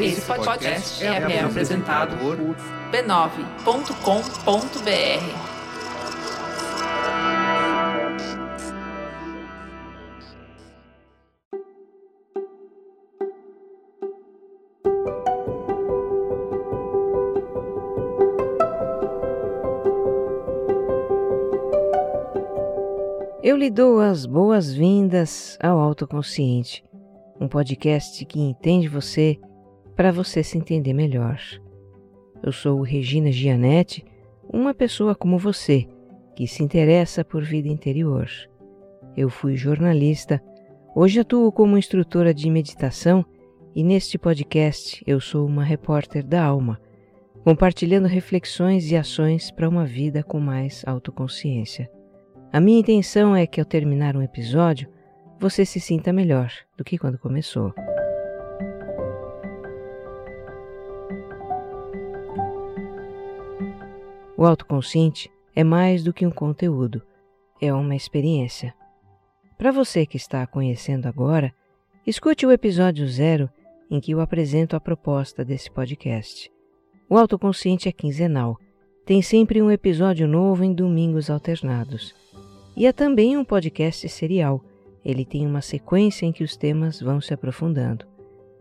Esse podcast é, é apresentado por b9.com.br. Eu lhe dou as boas-vindas ao Autoconsciente, um podcast que entende você para você se entender melhor. Eu sou Regina Gianetti, uma pessoa como você, que se interessa por vida interior. Eu fui jornalista, hoje atuo como instrutora de meditação e neste podcast eu sou uma repórter da alma, compartilhando reflexões e ações para uma vida com mais autoconsciência. A minha intenção é que ao terminar um episódio, você se sinta melhor do que quando começou. O autoconsciente é mais do que um conteúdo, é uma experiência. Para você que está conhecendo agora, escute o episódio zero em que eu apresento a proposta desse podcast. O autoconsciente é quinzenal, tem sempre um episódio novo em domingos alternados. E é também um podcast serial. Ele tem uma sequência em que os temas vão se aprofundando.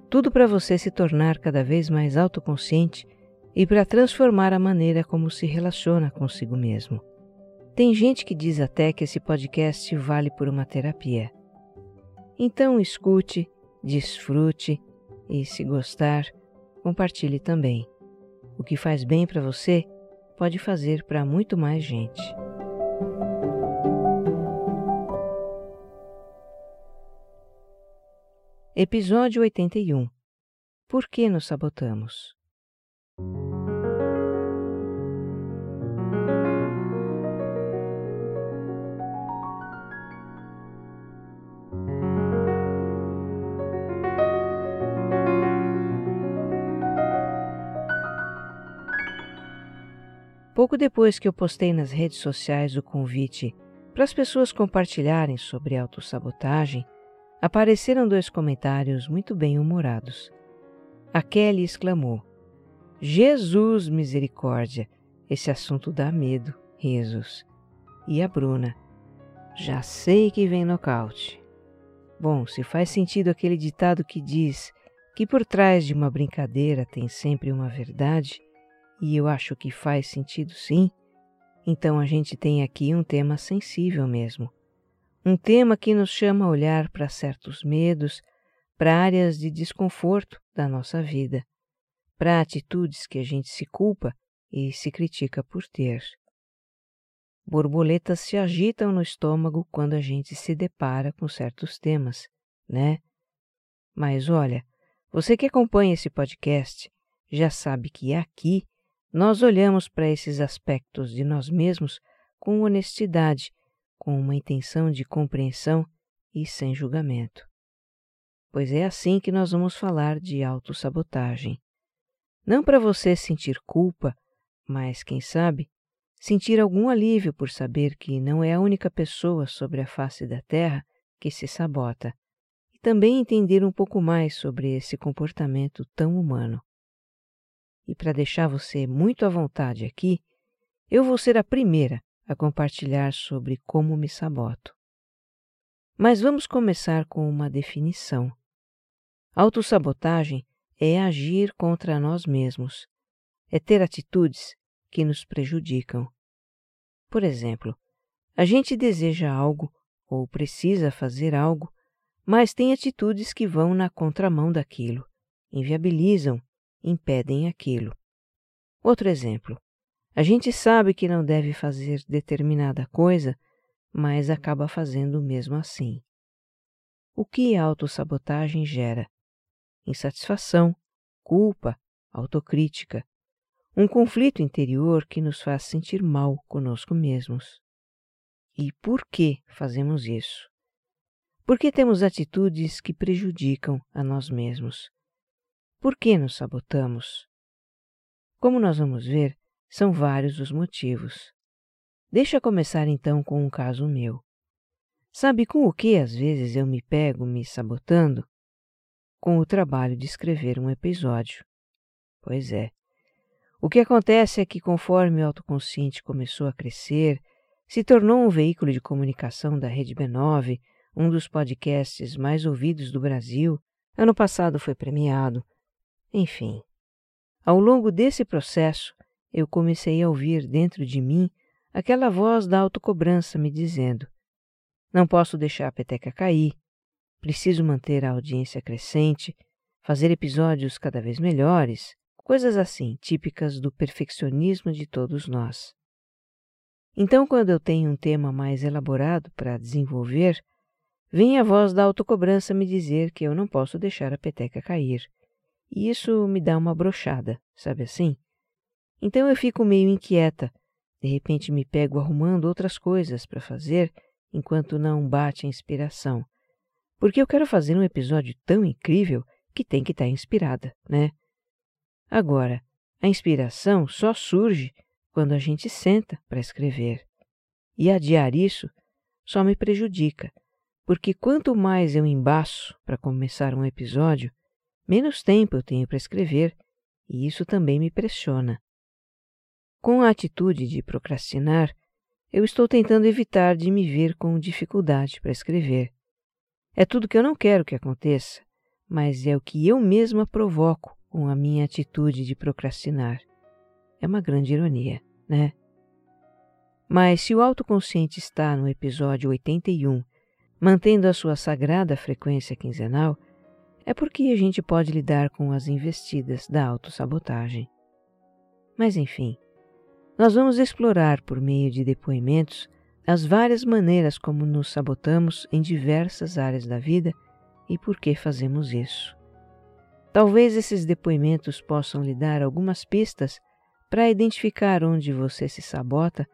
Tudo para você se tornar cada vez mais autoconsciente e para transformar a maneira como se relaciona consigo mesmo. Tem gente que diz até que esse podcast vale por uma terapia. Então escute, desfrute e, se gostar, compartilhe também. O que faz bem para você pode fazer para muito mais gente. Episódio 81 Por que nos sabotamos? Pouco depois que eu postei nas redes sociais o convite para as pessoas compartilharem sobre autossabotagem, apareceram dois comentários muito bem-humorados. A Kelly exclamou: Jesus misericórdia, esse assunto dá medo, risos. E a Bruna: Já sei que vem nocaute. Bom, se faz sentido aquele ditado que diz que por trás de uma brincadeira tem sempre uma verdade, e eu acho que faz sentido sim, então a gente tem aqui um tema sensível mesmo um tema que nos chama a olhar para certos medos, para áreas de desconforto da nossa vida, para atitudes que a gente se culpa e se critica por ter. Borboletas se agitam no estômago quando a gente se depara com certos temas, né? Mas olha, você que acompanha esse podcast já sabe que aqui nós olhamos para esses aspectos de nós mesmos com honestidade com uma intenção de compreensão e sem julgamento. Pois é assim que nós vamos falar de autossabotagem. Não para você sentir culpa, mas, quem sabe, sentir algum alívio por saber que não é a única pessoa sobre a face da Terra que se sabota, e também entender um pouco mais sobre esse comportamento tão humano. E para deixar você muito à vontade aqui, eu vou ser a primeira a compartilhar sobre como me saboto. Mas vamos começar com uma definição. Autossabotagem é agir contra nós mesmos, é ter atitudes que nos prejudicam. Por exemplo, a gente deseja algo ou precisa fazer algo, mas tem atitudes que vão na contramão daquilo, inviabilizam, impedem aquilo. Outro exemplo. A gente sabe que não deve fazer determinada coisa, mas acaba fazendo mesmo assim. O que a autossabotagem gera? Insatisfação, culpa, autocrítica, um conflito interior que nos faz sentir mal conosco mesmos. E por que fazemos isso? Porque temos atitudes que prejudicam a nós mesmos. Por que nos sabotamos? Como nós vamos ver, são vários os motivos. Deixa começar então com um caso meu. Sabe com o que às vezes eu me pego me sabotando? Com o trabalho de escrever um episódio. Pois é. O que acontece é que, conforme o autoconsciente começou a crescer, se tornou um veículo de comunicação da Rede B9, um dos podcasts mais ouvidos do Brasil. Ano passado foi premiado. Enfim, ao longo desse processo, eu comecei a ouvir dentro de mim aquela voz da autocobrança me dizendo: Não posso deixar a peteca cair, preciso manter a audiência crescente, fazer episódios cada vez melhores, coisas assim, típicas do perfeccionismo de todos nós. Então, quando eu tenho um tema mais elaborado para desenvolver, vem a voz da autocobrança me dizer que eu não posso deixar a peteca cair. E isso me dá uma brochada, sabe assim? Então eu fico meio inquieta. De repente me pego arrumando outras coisas para fazer enquanto não bate a inspiração. Porque eu quero fazer um episódio tão incrível que tem que estar tá inspirada, né? Agora, a inspiração só surge quando a gente senta para escrever. E adiar isso só me prejudica, porque quanto mais eu embaço para começar um episódio, menos tempo eu tenho para escrever, e isso também me pressiona. Com a atitude de procrastinar, eu estou tentando evitar de me ver com dificuldade para escrever. É tudo que eu não quero que aconteça, mas é o que eu mesma provoco com a minha atitude de procrastinar. É uma grande ironia, né? Mas se o autoconsciente está no episódio 81, mantendo a sua sagrada frequência quinzenal, é porque a gente pode lidar com as investidas da autossabotagem. Mas enfim, nós vamos explorar, por meio de depoimentos, as várias maneiras como nos sabotamos em diversas áreas da vida e por que fazemos isso. Talvez esses depoimentos possam lhe dar algumas pistas para identificar onde você se sabota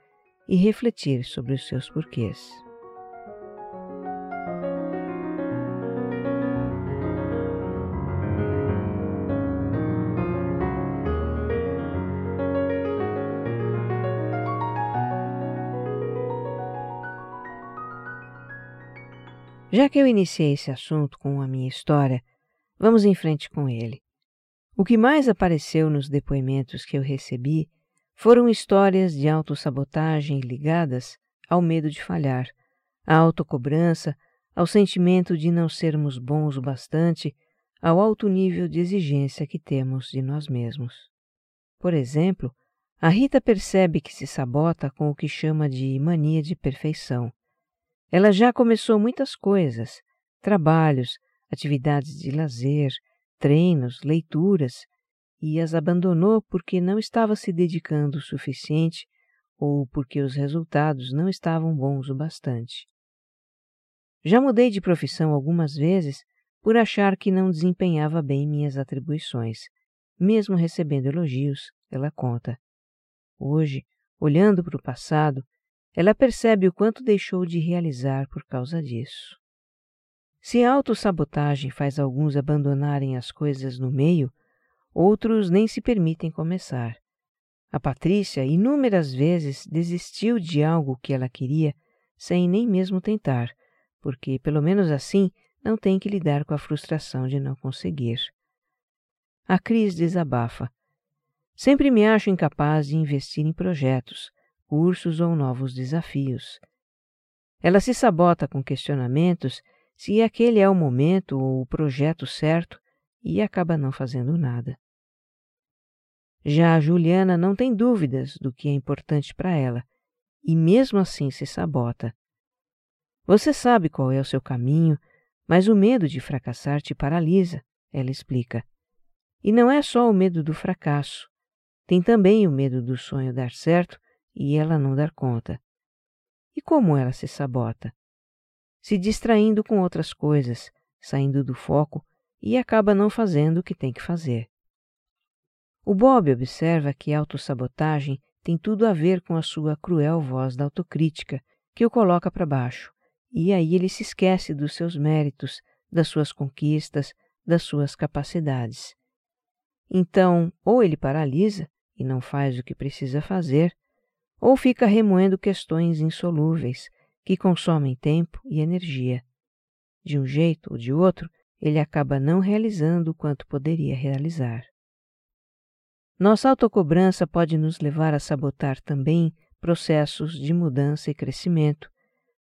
e refletir sobre os seus porquês. Já que eu iniciei esse assunto com a minha história, vamos em frente com ele. O que mais apareceu nos depoimentos que eu recebi foram histórias de autossabotagem ligadas ao medo de falhar, à autocobrança, ao sentimento de não sermos bons o bastante, ao alto nível de exigência que temos de nós mesmos. Por exemplo, a Rita percebe que se sabota com o que chama de mania de perfeição. Ela já começou muitas coisas: trabalhos, atividades de lazer, treinos, leituras, e as abandonou porque não estava se dedicando o suficiente ou porque os resultados não estavam bons o bastante. Já mudei de profissão algumas vezes por achar que não desempenhava bem minhas atribuições, mesmo recebendo elogios, ela conta. Hoje, olhando para o passado, ela percebe o quanto deixou de realizar por causa disso. Se a autossabotagem faz alguns abandonarem as coisas no meio, outros nem se permitem começar. A Patrícia inúmeras vezes desistiu de algo que ela queria sem nem mesmo tentar, porque, pelo menos assim, não tem que lidar com a frustração de não conseguir. A Cris desabafa. Sempre me acho incapaz de investir em projetos, cursos ou novos desafios. Ela se sabota com questionamentos se aquele é o momento ou o projeto certo e acaba não fazendo nada. Já a Juliana não tem dúvidas do que é importante para ela e mesmo assim se sabota. Você sabe qual é o seu caminho, mas o medo de fracassar te paralisa, ela explica. E não é só o medo do fracasso, tem também o medo do sonho dar certo e ela não dar conta. E como ela se sabota? Se distraindo com outras coisas, saindo do foco e acaba não fazendo o que tem que fazer. O Bob observa que a autossabotagem tem tudo a ver com a sua cruel voz da autocrítica, que o coloca para baixo, e aí ele se esquece dos seus méritos, das suas conquistas, das suas capacidades. Então, ou ele paralisa e não faz o que precisa fazer, ou fica remoendo questões insolúveis que consomem tempo e energia. De um jeito ou de outro, ele acaba não realizando o quanto poderia realizar. Nossa autocobrança pode nos levar a sabotar também processos de mudança e crescimento,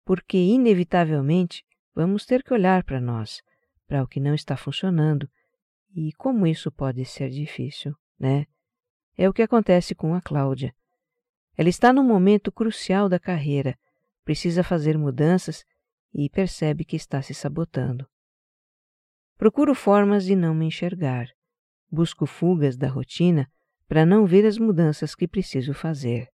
porque, inevitavelmente, vamos ter que olhar para nós, para o que não está funcionando e como isso pode ser difícil, né? É o que acontece com a Cláudia. Ela está num momento crucial da carreira, precisa fazer mudanças e percebe que está se sabotando. Procuro formas de não me enxergar. Busco fugas da rotina para não ver as mudanças que preciso fazer.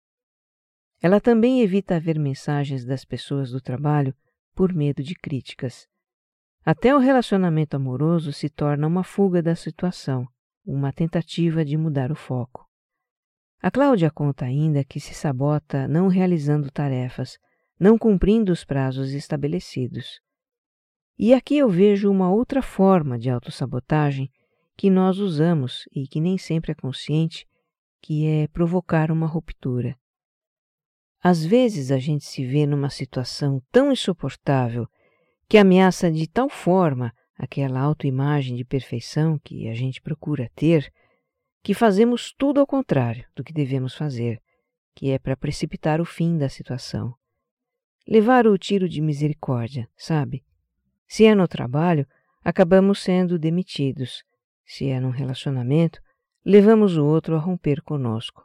Ela também evita ver mensagens das pessoas do trabalho por medo de críticas. Até o relacionamento amoroso se torna uma fuga da situação, uma tentativa de mudar o foco. A Cláudia conta ainda que se sabota não realizando tarefas, não cumprindo os prazos estabelecidos. E aqui eu vejo uma outra forma de autossabotagem que nós usamos e que nem sempre é consciente, que é provocar uma ruptura. Às vezes a gente se vê numa situação tão insuportável que ameaça de tal forma aquela autoimagem de perfeição que a gente procura ter, que fazemos tudo ao contrário do que devemos fazer, que é para precipitar o fim da situação. Levar o tiro de misericórdia, sabe? Se é no trabalho, acabamos sendo demitidos, se é num relacionamento, levamos o outro a romper conosco.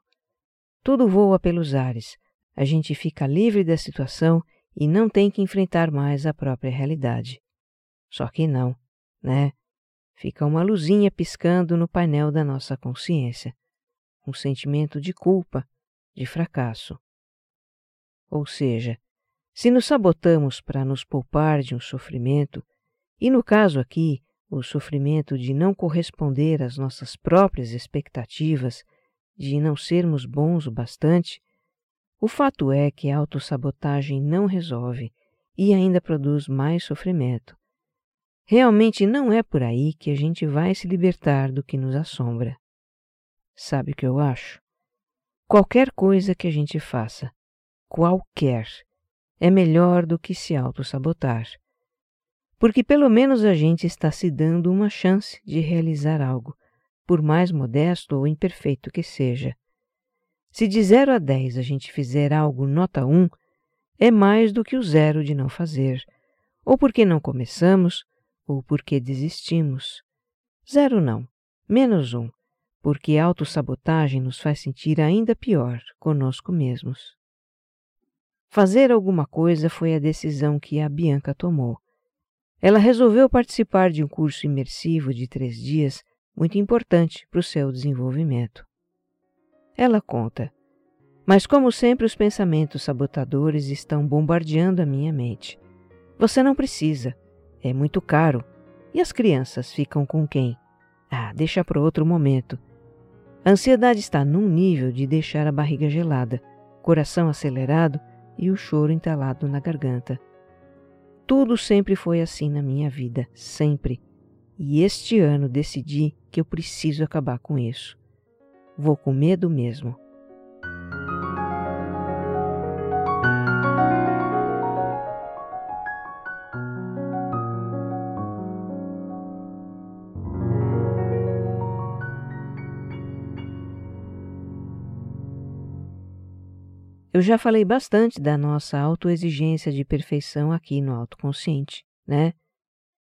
Tudo voa pelos ares, a gente fica livre da situação e não tem que enfrentar mais a própria realidade. Só que não, né? Fica uma luzinha piscando no painel da nossa consciência, um sentimento de culpa, de fracasso. Ou seja, se nos sabotamos para nos poupar de um sofrimento, e no caso aqui, o sofrimento de não corresponder às nossas próprias expectativas, de não sermos bons o bastante, o fato é que a autossabotagem não resolve e ainda produz mais sofrimento. Realmente não é por aí que a gente vai se libertar do que nos assombra. Sabe o que eu acho? Qualquer coisa que a gente faça, qualquer, é melhor do que se autossabotar porque pelo menos a gente está se dando uma chance de realizar algo, por mais modesto ou imperfeito que seja. Se de 0 a 10 a gente fizer algo nota 1, é mais do que o zero de não fazer, ou porque não começamos, ou porque desistimos. Zero não, menos um, porque autossabotagem nos faz sentir ainda pior conosco mesmos. Fazer alguma coisa foi a decisão que a Bianca tomou. Ela resolveu participar de um curso imersivo de três dias muito importante para o seu desenvolvimento. Ela conta: Mas, como sempre, os pensamentos sabotadores estão bombardeando a minha mente. Você não precisa, é muito caro. E as crianças ficam com quem? Ah, deixa para outro momento. A ansiedade está num nível de deixar a barriga gelada, coração acelerado e o choro entalado na garganta. Tudo sempre foi assim na minha vida, sempre. E este ano decidi que eu preciso acabar com isso. Vou com medo mesmo. Eu já falei bastante da nossa autoexigência de perfeição aqui no autoconsciente, né?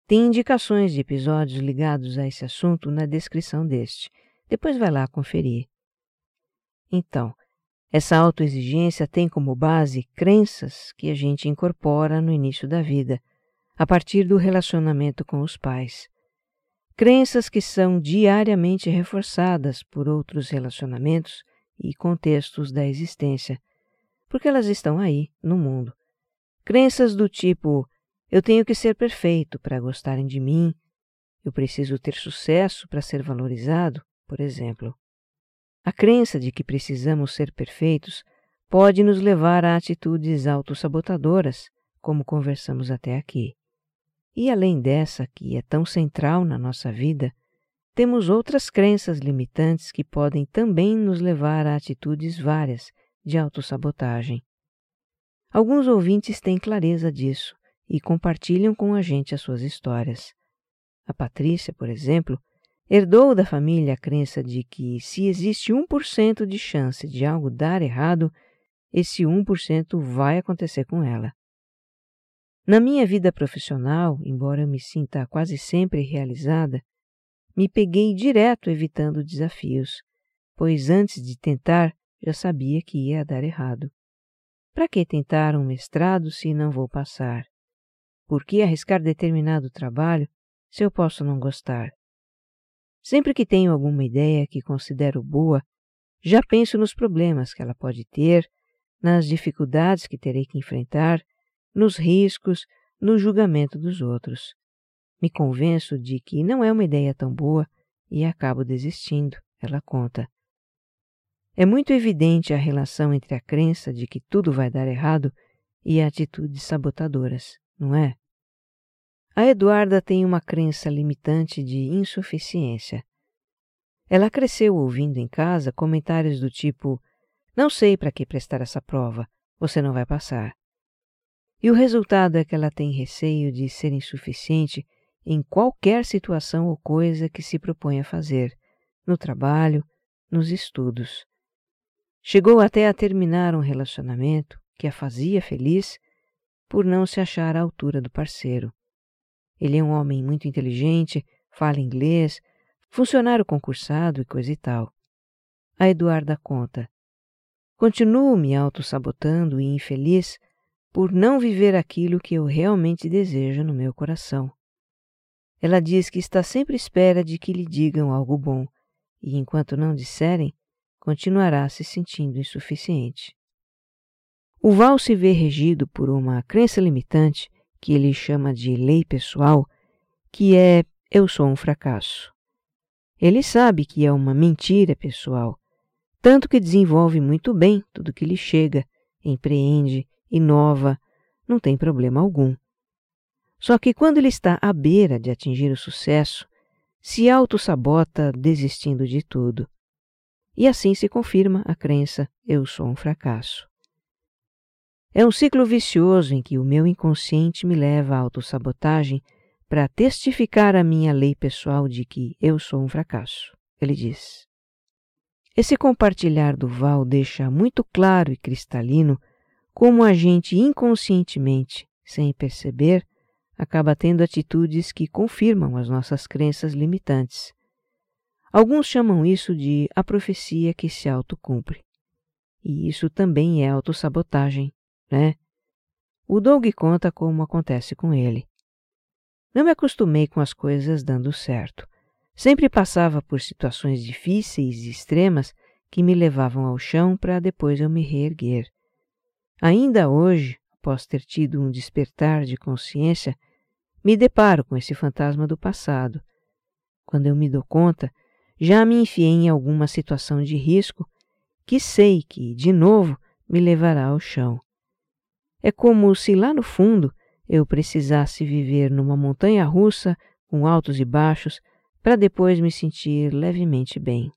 Tem indicações de episódios ligados a esse assunto na descrição deste. Depois vai lá conferir. Então, essa autoexigência tem como base crenças que a gente incorpora no início da vida, a partir do relacionamento com os pais. Crenças que são diariamente reforçadas por outros relacionamentos e contextos da existência porque elas estão aí, no mundo. Crenças do tipo: eu tenho que ser perfeito para gostarem de mim, eu preciso ter sucesso para ser valorizado, por exemplo. A crença de que precisamos ser perfeitos pode nos levar a atitudes autossabotadoras, como conversamos até aqui. E além dessa, que é tão central na nossa vida, temos outras crenças limitantes que podem também nos levar a atitudes várias de autossabotagem. Alguns ouvintes têm clareza disso e compartilham com a gente as suas histórias. A Patrícia, por exemplo, herdou da família a crença de que se existe 1% de chance de algo dar errado, esse 1% vai acontecer com ela. Na minha vida profissional, embora eu me sinta quase sempre realizada, me peguei direto evitando desafios, pois antes de tentar já sabia que ia dar errado. Para que tentar um mestrado se não vou passar? Por que arriscar determinado trabalho se eu posso não gostar? Sempre que tenho alguma ideia que considero boa, já penso nos problemas que ela pode ter, nas dificuldades que terei que enfrentar, nos riscos, no julgamento dos outros. Me convenço de que não é uma ideia tão boa e acabo desistindo, ela conta. É muito evidente a relação entre a crença de que tudo vai dar errado e atitudes sabotadoras, não é? A Eduarda tem uma crença limitante de insuficiência. Ela cresceu ouvindo em casa comentários do tipo: Não sei para que prestar essa prova, você não vai passar. E o resultado é que ela tem receio de ser insuficiente em qualquer situação ou coisa que se propõe a fazer, no trabalho, nos estudos. Chegou até a terminar um relacionamento que a fazia feliz por não se achar à altura do parceiro. Ele é um homem muito inteligente, fala inglês, funcionário concursado e coisa e tal. A Eduarda conta. Continuo me autossabotando e infeliz por não viver aquilo que eu realmente desejo no meu coração. Ela diz que está sempre à espera de que lhe digam algo bom, e enquanto não disserem, continuará se sentindo insuficiente. O Val se vê regido por uma crença limitante que ele chama de lei pessoal, que é eu sou um fracasso. Ele sabe que é uma mentira pessoal, tanto que desenvolve muito bem tudo que lhe chega, empreende, inova, não tem problema algum. Só que quando ele está à beira de atingir o sucesso, se auto-sabota desistindo de tudo e assim se confirma a crença eu sou um fracasso. É um ciclo vicioso em que o meu inconsciente me leva à autossabotagem para testificar a minha lei pessoal de que eu sou um fracasso, ele diz. Esse compartilhar do Val deixa muito claro e cristalino como a gente inconscientemente, sem perceber, acaba tendo atitudes que confirmam as nossas crenças limitantes Alguns chamam isso de a profecia que se autocumpre. E isso também é autossabotagem, né? O Doug conta como acontece com ele. Não me acostumei com as coisas dando certo. Sempre passava por situações difíceis e extremas que me levavam ao chão para depois eu me reerguer. Ainda hoje, após ter tido um despertar de consciência, me deparo com esse fantasma do passado. Quando eu me dou conta, já me enfiei em alguma situação de risco que sei que, de novo, me levará ao chão. É como se lá no fundo eu precisasse viver numa montanha russa com altos e baixos para depois me sentir levemente bem.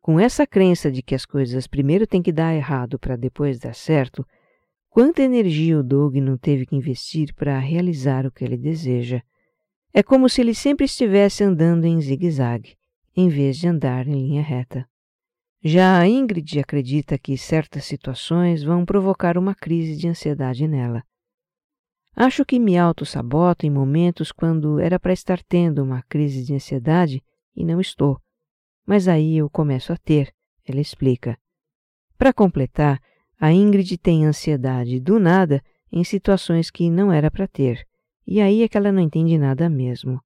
Com essa crença de que as coisas primeiro têm que dar errado para depois dar certo, quanta energia o Doug não teve que investir para realizar o que ele deseja. É como se ele sempre estivesse andando em zigue-zague em vez de andar em linha reta. Já a Ingrid acredita que certas situações vão provocar uma crise de ansiedade nela. Acho que me auto-saboto em momentos quando era para estar tendo uma crise de ansiedade e não estou. Mas aí eu começo a ter, ela explica. Para completar, a Ingrid tem ansiedade do nada em situações que não era para ter, e aí é que ela não entende nada mesmo.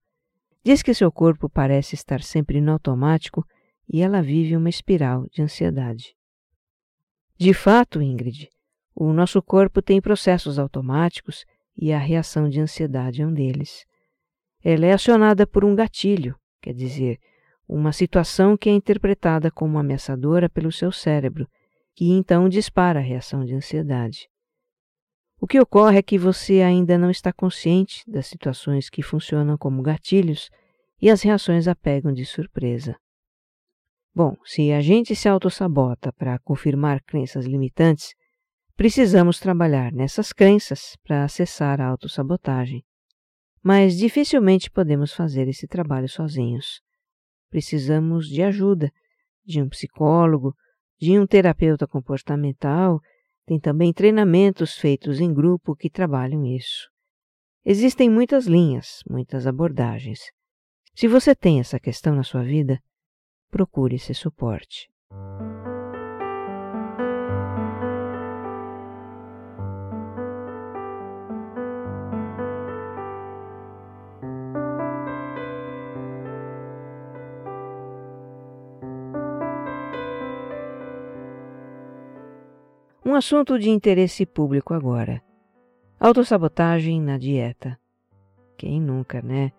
Diz que seu corpo parece estar sempre no automático e ela vive uma espiral de ansiedade. De fato, Ingrid, o nosso corpo tem processos automáticos e a reação de ansiedade é um deles. Ela é acionada por um gatilho, quer dizer, uma situação que é interpretada como ameaçadora pelo seu cérebro, que então dispara a reação de ansiedade. O que ocorre é que você ainda não está consciente das situações que funcionam como gatilhos e as reações a pegam de surpresa. Bom, se a gente se autossabota para confirmar crenças limitantes, precisamos trabalhar nessas crenças para acessar a autossabotagem. mas dificilmente podemos fazer esse trabalho sozinhos. Precisamos de ajuda, de um psicólogo, de um terapeuta comportamental, tem também treinamentos feitos em grupo que trabalham isso. Existem muitas linhas, muitas abordagens. Se você tem essa questão na sua vida, procure esse suporte. Assunto de interesse público agora. Autossabotagem na dieta. Quem nunca, né?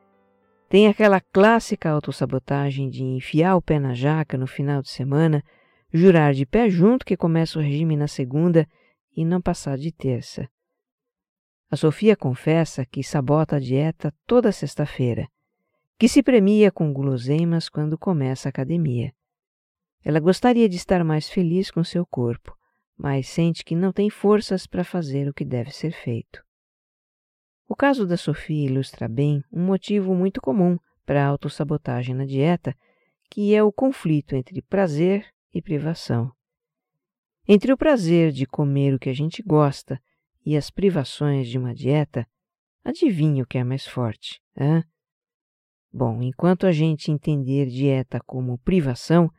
Tem aquela clássica autossabotagem de enfiar o pé na jaca no final de semana, jurar de pé junto que começa o regime na segunda e não passar de terça. A Sofia confessa que sabota a dieta toda sexta-feira, que se premia com guloseimas quando começa a academia. Ela gostaria de estar mais feliz com seu corpo, mas sente que não tem forças para fazer o que deve ser feito. O caso da Sofia ilustra bem um motivo muito comum para a autossabotagem na dieta, que é o conflito entre prazer e privação. Entre o prazer de comer o que a gente gosta e as privações de uma dieta, adivinha o que é mais forte, hã? Bom, enquanto a gente entender dieta como privação,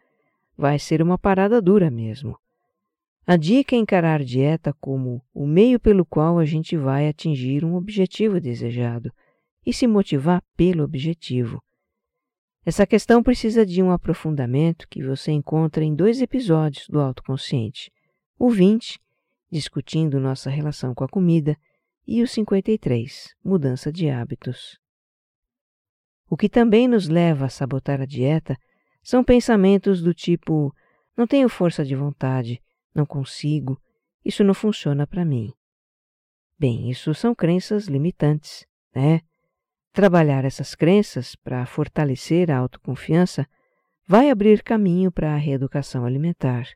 vai ser uma parada dura mesmo. A dica é encarar dieta como o meio pelo qual a gente vai atingir um objetivo desejado e se motivar pelo objetivo. Essa questão precisa de um aprofundamento que você encontra em dois episódios do Autoconsciente: o 20, discutindo nossa relação com a comida, e o 53, mudança de hábitos. O que também nos leva a sabotar a dieta são pensamentos do tipo: não tenho força de vontade, não consigo, isso não funciona para mim. Bem, isso são crenças limitantes, né? Trabalhar essas crenças para fortalecer a autoconfiança vai abrir caminho para a reeducação alimentar.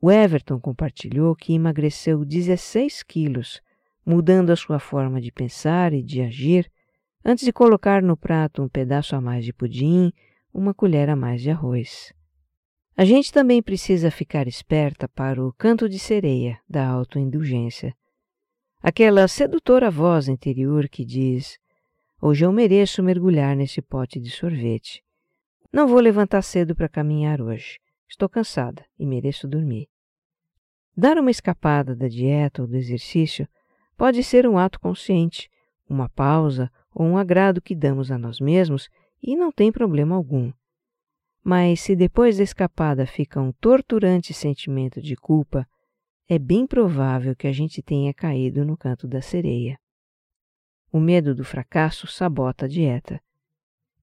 O Everton compartilhou que emagreceu 16 quilos, mudando a sua forma de pensar e de agir, antes de colocar no prato um pedaço a mais de pudim, uma colher a mais de arroz. A gente também precisa ficar esperta para o canto de sereia da autoindulgência. Aquela sedutora voz interior que diz: Hoje eu mereço mergulhar nesse pote de sorvete. Não vou levantar cedo para caminhar hoje. Estou cansada e mereço dormir. Dar uma escapada da dieta ou do exercício pode ser um ato consciente, uma pausa ou um agrado que damos a nós mesmos e não tem problema algum. Mas se depois da escapada fica um torturante sentimento de culpa, é bem provável que a gente tenha caído no canto da sereia. O medo do fracasso sabota a dieta.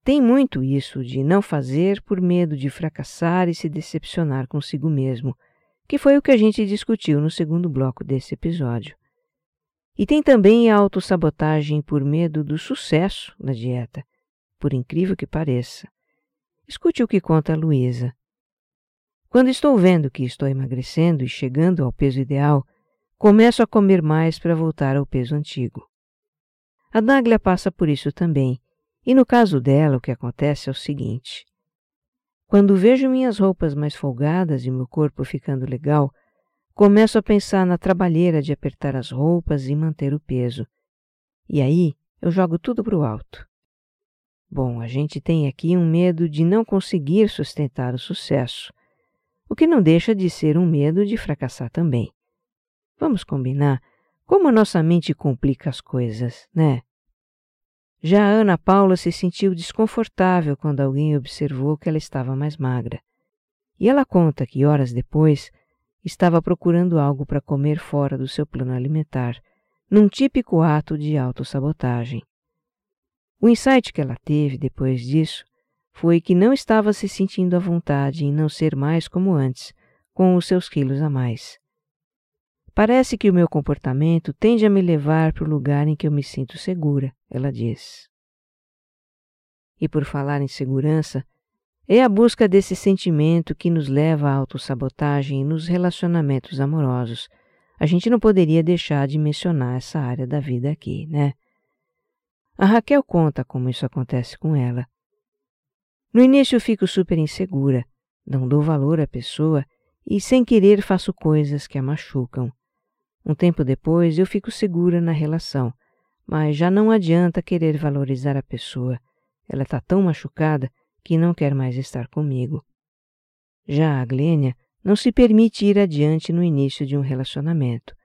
Tem muito isso de não fazer por medo de fracassar e se decepcionar consigo mesmo, que foi o que a gente discutiu no segundo bloco desse episódio. E tem também a autossabotagem por medo do sucesso na dieta, por incrível que pareça. Escute o que conta a Luísa. Quando estou vendo que estou emagrecendo e chegando ao peso ideal, começo a comer mais para voltar ao peso antigo. A Dáglia passa por isso também, e no caso dela o que acontece é o seguinte. Quando vejo minhas roupas mais folgadas e meu corpo ficando legal, começo a pensar na trabalheira de apertar as roupas e manter o peso. E aí eu jogo tudo para o alto. Bom, a gente tem aqui um medo de não conseguir sustentar o sucesso, o que não deixa de ser um medo de fracassar também. Vamos combinar como a nossa mente complica as coisas, né? Já Ana Paula se sentiu desconfortável quando alguém observou que ela estava mais magra. E ela conta que horas depois estava procurando algo para comer fora do seu plano alimentar, num típico ato de autossabotagem. O insight que ela teve depois disso foi que não estava se sentindo à vontade em não ser mais como antes, com os seus quilos a mais. Parece que o meu comportamento tende a me levar para o lugar em que eu me sinto segura, ela diz. E por falar em segurança, é a busca desse sentimento que nos leva à autossabotagem nos relacionamentos amorosos. A gente não poderia deixar de mencionar essa área da vida aqui, né? A Raquel conta como isso acontece com ela. No início fico super insegura, não dou valor à pessoa e, sem querer, faço coisas que a machucam. Um tempo depois eu fico segura na relação, mas já não adianta querer valorizar a pessoa. Ela está tão machucada que não quer mais estar comigo. Já a Glênia não se permite ir adiante no início de um relacionamento.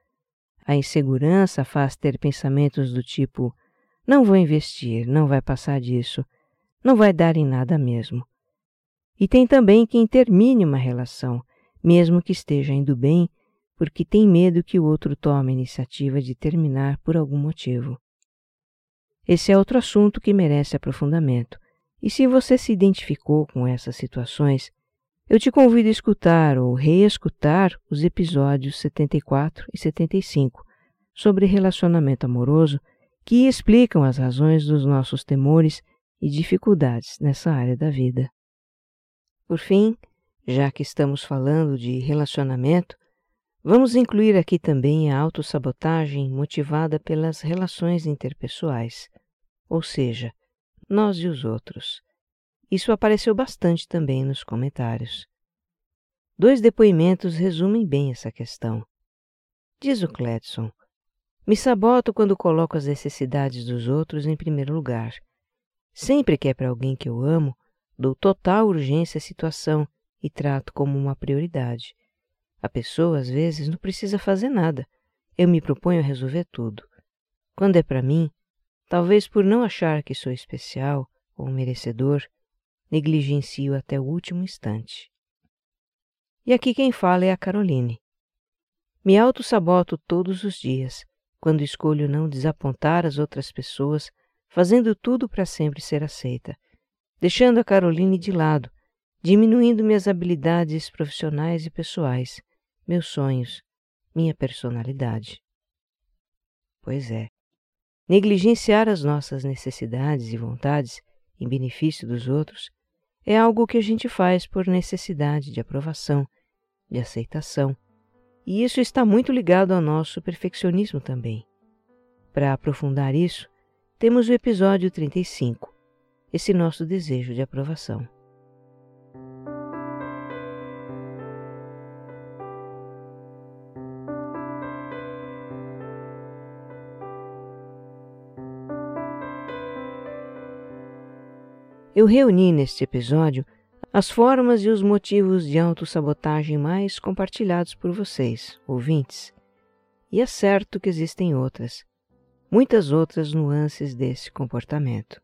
A insegurança faz ter pensamentos do tipo: não vou investir, não vai passar disso, não vai dar em nada mesmo. E tem também quem termine uma relação, mesmo que esteja indo bem, porque tem medo que o outro tome a iniciativa de terminar por algum motivo. Esse é outro assunto que merece aprofundamento, e se você se identificou com essas situações, eu te convido a escutar ou reescutar os episódios 74 e 75 sobre relacionamento amoroso que explicam as razões dos nossos temores e dificuldades nessa área da vida. Por fim, já que estamos falando de relacionamento, vamos incluir aqui também a autossabotagem motivada pelas relações interpessoais, ou seja, nós e os outros. Isso apareceu bastante também nos comentários. Dois depoimentos resumem bem essa questão. Diz o Cledson: Me saboto quando coloco as necessidades dos outros em primeiro lugar. Sempre que é para alguém que eu amo, dou total urgência à situação e trato como uma prioridade. A pessoa, às vezes, não precisa fazer nada. Eu me proponho a resolver tudo. Quando é para mim, talvez por não achar que sou especial ou merecedor, negligencio até o último instante. E aqui quem fala é a Caroline. Me auto-saboto todos os dias, quando escolho não desapontar as outras pessoas, fazendo tudo para sempre ser aceita, deixando a Caroline de lado, diminuindo minhas habilidades profissionais e pessoais, meus sonhos, minha personalidade. Pois é, negligenciar as nossas necessidades e vontades em benefício dos outros é algo que a gente faz por necessidade de aprovação, de aceitação, e isso está muito ligado ao nosso perfeccionismo também. Para aprofundar isso, temos o episódio 35, esse nosso desejo de aprovação. Eu reuni neste episódio as formas e os motivos de autossabotagem mais compartilhados por vocês, ouvintes. E é certo que existem outras, muitas outras nuances desse comportamento.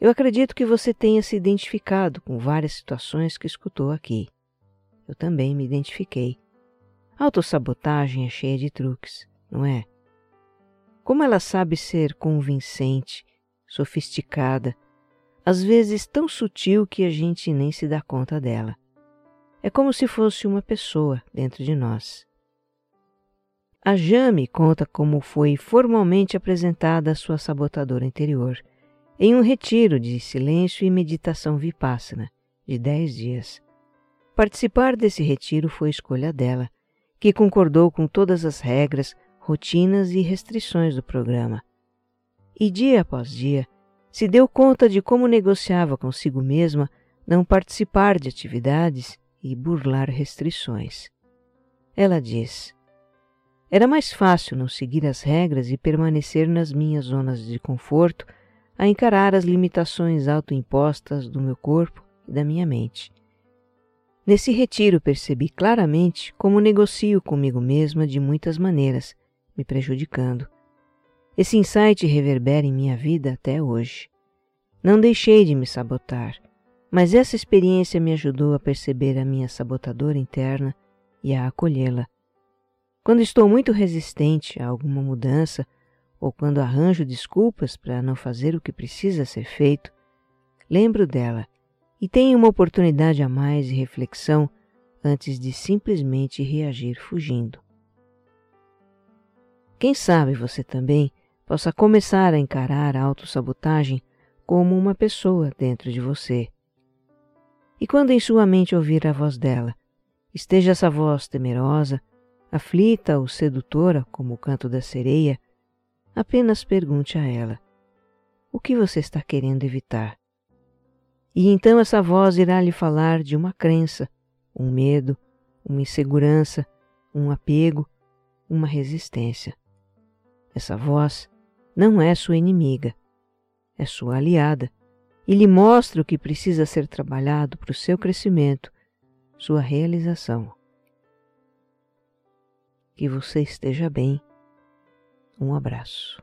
Eu acredito que você tenha se identificado com várias situações que escutou aqui. Eu também me identifiquei. A autossabotagem é cheia de truques, não é? Como ela sabe ser convincente, sofisticada, às vezes tão sutil que a gente nem se dá conta dela. É como se fosse uma pessoa dentro de nós. A Jame conta como foi formalmente apresentada a sua sabotadora interior em um retiro de silêncio e meditação vipassana de dez dias. Participar desse retiro foi escolha dela, que concordou com todas as regras, rotinas e restrições do programa. E dia após dia, se deu conta de como negociava consigo mesma não participar de atividades e burlar restrições. Ela diz: Era mais fácil não seguir as regras e permanecer nas minhas zonas de conforto a encarar as limitações autoimpostas do meu corpo e da minha mente. Nesse retiro percebi claramente como negocio comigo mesma de muitas maneiras, me prejudicando. Esse insight reverbera em minha vida até hoje. Não deixei de me sabotar, mas essa experiência me ajudou a perceber a minha sabotadora interna e a acolhê-la. Quando estou muito resistente a alguma mudança ou quando arranjo desculpas para não fazer o que precisa ser feito, lembro dela e tenho uma oportunidade a mais de reflexão antes de simplesmente reagir fugindo. Quem sabe você também possa começar a encarar a autossabotagem como uma pessoa dentro de você. E quando em sua mente ouvir a voz dela, esteja essa voz temerosa, aflita ou sedutora como o canto da sereia, apenas pergunte a ela: O que você está querendo evitar? E então essa voz irá lhe falar de uma crença, um medo, uma insegurança, um apego, uma resistência. Essa voz não é sua inimiga, é sua aliada e lhe mostra o que precisa ser trabalhado para o seu crescimento, sua realização. Que você esteja bem. Um abraço.